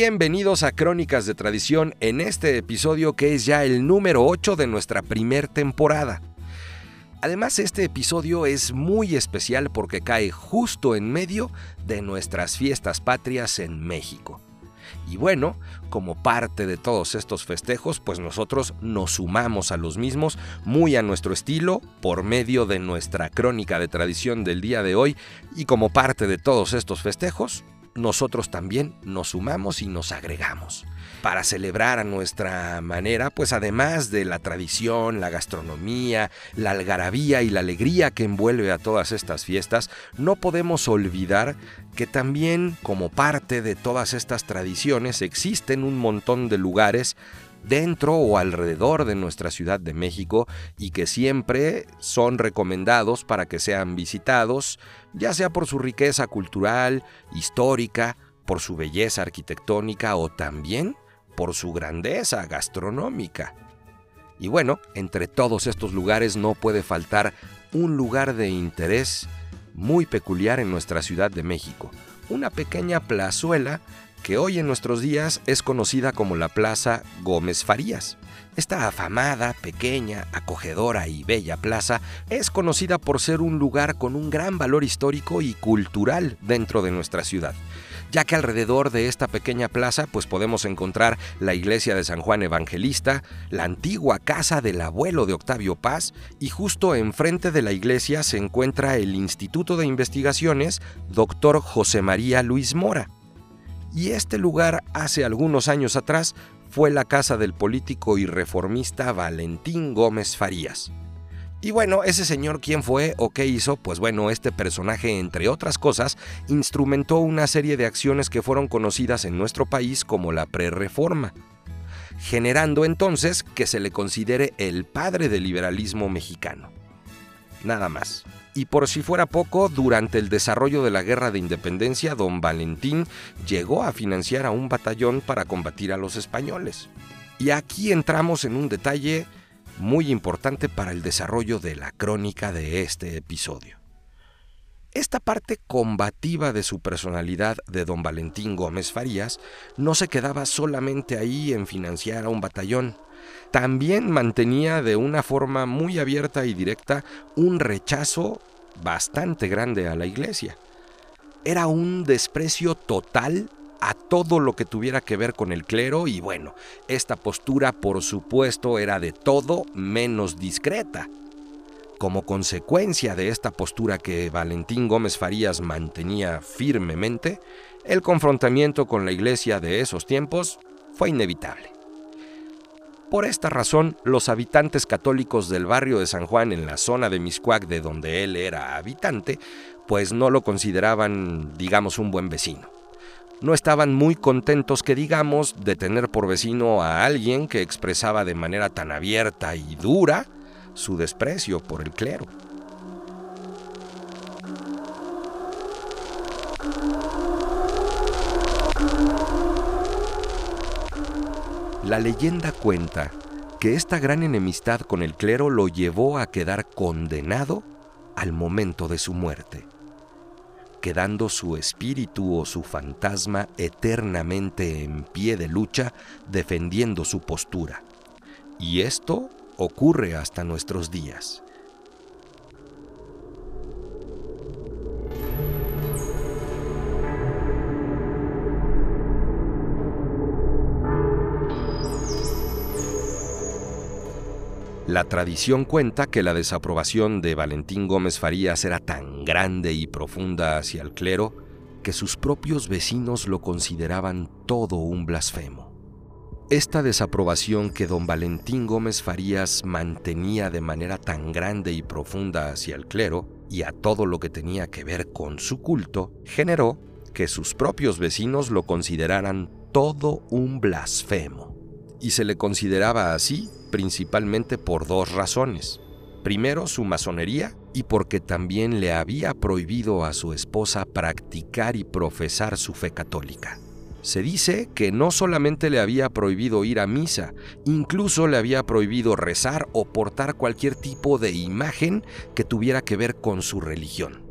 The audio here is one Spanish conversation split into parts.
Bienvenidos a Crónicas de Tradición en este episodio que es ya el número 8 de nuestra primer temporada. Además, este episodio es muy especial porque cae justo en medio de nuestras fiestas patrias en México. Y bueno, como parte de todos estos festejos, pues nosotros nos sumamos a los mismos muy a nuestro estilo por medio de nuestra crónica de tradición del día de hoy y como parte de todos estos festejos, nosotros también nos sumamos y nos agregamos. Para celebrar a nuestra manera, pues además de la tradición, la gastronomía, la algarabía y la alegría que envuelve a todas estas fiestas, no podemos olvidar que también como parte de todas estas tradiciones existen un montón de lugares dentro o alrededor de nuestra Ciudad de México y que siempre son recomendados para que sean visitados, ya sea por su riqueza cultural, histórica, por su belleza arquitectónica o también por su grandeza gastronómica. Y bueno, entre todos estos lugares no puede faltar un lugar de interés muy peculiar en nuestra Ciudad de México, una pequeña plazuela que hoy en nuestros días es conocida como la Plaza Gómez Farías. Esta afamada, pequeña, acogedora y bella plaza es conocida por ser un lugar con un gran valor histórico y cultural dentro de nuestra ciudad ya que alrededor de esta pequeña plaza pues podemos encontrar la iglesia de San Juan Evangelista, la antigua casa del abuelo de Octavio Paz y justo enfrente de la iglesia se encuentra el Instituto de Investigaciones Dr. José María Luis Mora. Y este lugar hace algunos años atrás fue la casa del político y reformista Valentín Gómez Farías. Y bueno, ese señor quién fue o qué hizo, pues bueno, este personaje, entre otras cosas, instrumentó una serie de acciones que fueron conocidas en nuestro país como la prerreforma, generando entonces que se le considere el padre del liberalismo mexicano. Nada más. Y por si fuera poco, durante el desarrollo de la Guerra de Independencia, don Valentín llegó a financiar a un batallón para combatir a los españoles. Y aquí entramos en un detalle muy importante para el desarrollo de la crónica de este episodio. Esta parte combativa de su personalidad de don Valentín Gómez Farías no se quedaba solamente ahí en financiar a un batallón, también mantenía de una forma muy abierta y directa un rechazo bastante grande a la iglesia. Era un desprecio total a todo lo que tuviera que ver con el clero y bueno, esta postura por supuesto era de todo menos discreta. Como consecuencia de esta postura que Valentín Gómez Farías mantenía firmemente, el confrontamiento con la iglesia de esos tiempos fue inevitable. Por esta razón, los habitantes católicos del barrio de San Juan en la zona de Miscuac de donde él era habitante, pues no lo consideraban, digamos, un buen vecino. No estaban muy contentos que digamos de tener por vecino a alguien que expresaba de manera tan abierta y dura su desprecio por el clero. La leyenda cuenta que esta gran enemistad con el clero lo llevó a quedar condenado al momento de su muerte, quedando su espíritu o su fantasma eternamente en pie de lucha defendiendo su postura. Y esto ocurre hasta nuestros días. La tradición cuenta que la desaprobación de Valentín Gómez Farías era tan grande y profunda hacia el clero que sus propios vecinos lo consideraban todo un blasfemo. Esta desaprobación que don Valentín Gómez Farías mantenía de manera tan grande y profunda hacia el clero y a todo lo que tenía que ver con su culto, generó que sus propios vecinos lo consideraran todo un blasfemo. y se le consideraba así principalmente por dos razones. Primero, su masonería y porque también le había prohibido a su esposa practicar y profesar su fe católica. Se dice que no solamente le había prohibido ir a misa, incluso le había prohibido rezar o portar cualquier tipo de imagen que tuviera que ver con su religión.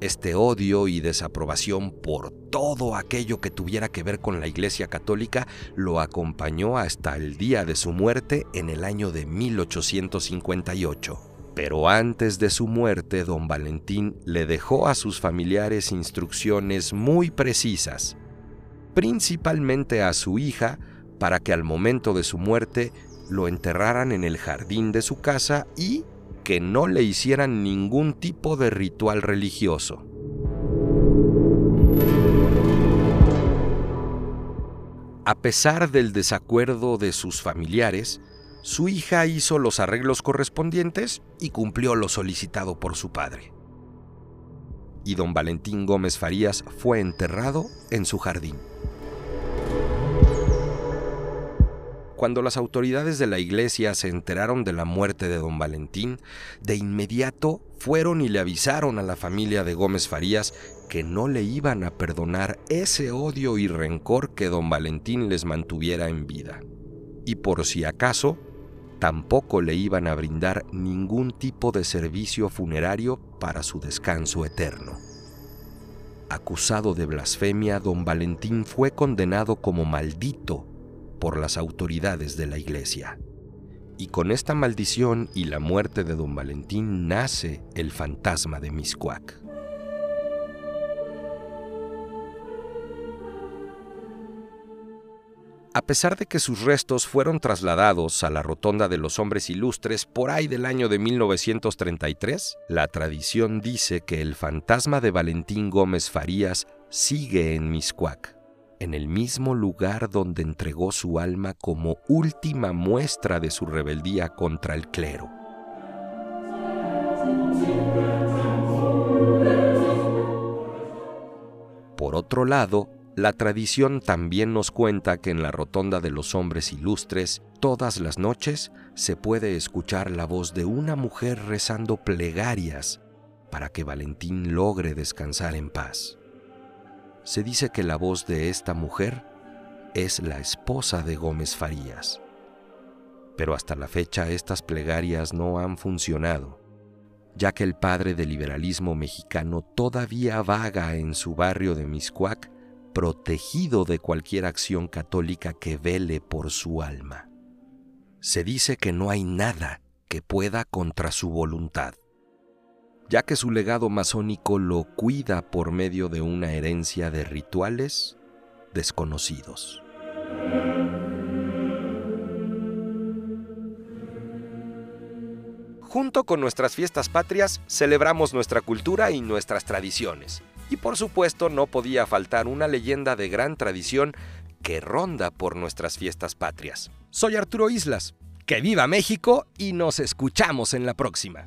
Este odio y desaprobación por todo aquello que tuviera que ver con la Iglesia Católica lo acompañó hasta el día de su muerte en el año de 1858. Pero antes de su muerte, don Valentín le dejó a sus familiares instrucciones muy precisas, principalmente a su hija, para que al momento de su muerte lo enterraran en el jardín de su casa y que no le hicieran ningún tipo de ritual religioso. A pesar del desacuerdo de sus familiares, su hija hizo los arreglos correspondientes y cumplió lo solicitado por su padre. Y don Valentín Gómez Farías fue enterrado en su jardín. Cuando las autoridades de la iglesia se enteraron de la muerte de don Valentín, de inmediato fueron y le avisaron a la familia de Gómez Farías que no le iban a perdonar ese odio y rencor que don Valentín les mantuviera en vida. Y por si acaso, tampoco le iban a brindar ningún tipo de servicio funerario para su descanso eterno. Acusado de blasfemia, don Valentín fue condenado como maldito por las autoridades de la iglesia. Y con esta maldición y la muerte de don Valentín nace el fantasma de Miscuac. A pesar de que sus restos fueron trasladados a la Rotonda de los Hombres Ilustres por ahí del año de 1933, la tradición dice que el fantasma de Valentín Gómez Farías sigue en Miscuac en el mismo lugar donde entregó su alma como última muestra de su rebeldía contra el clero. Por otro lado, la tradición también nos cuenta que en la rotonda de los hombres ilustres, todas las noches se puede escuchar la voz de una mujer rezando plegarias para que Valentín logre descansar en paz. Se dice que la voz de esta mujer es la esposa de Gómez Farías. Pero hasta la fecha estas plegarias no han funcionado, ya que el padre del liberalismo mexicano todavía vaga en su barrio de Miscuac, protegido de cualquier acción católica que vele por su alma. Se dice que no hay nada que pueda contra su voluntad ya que su legado masónico lo cuida por medio de una herencia de rituales desconocidos. Junto con nuestras fiestas patrias, celebramos nuestra cultura y nuestras tradiciones. Y por supuesto no podía faltar una leyenda de gran tradición que ronda por nuestras fiestas patrias. Soy Arturo Islas. Que viva México y nos escuchamos en la próxima.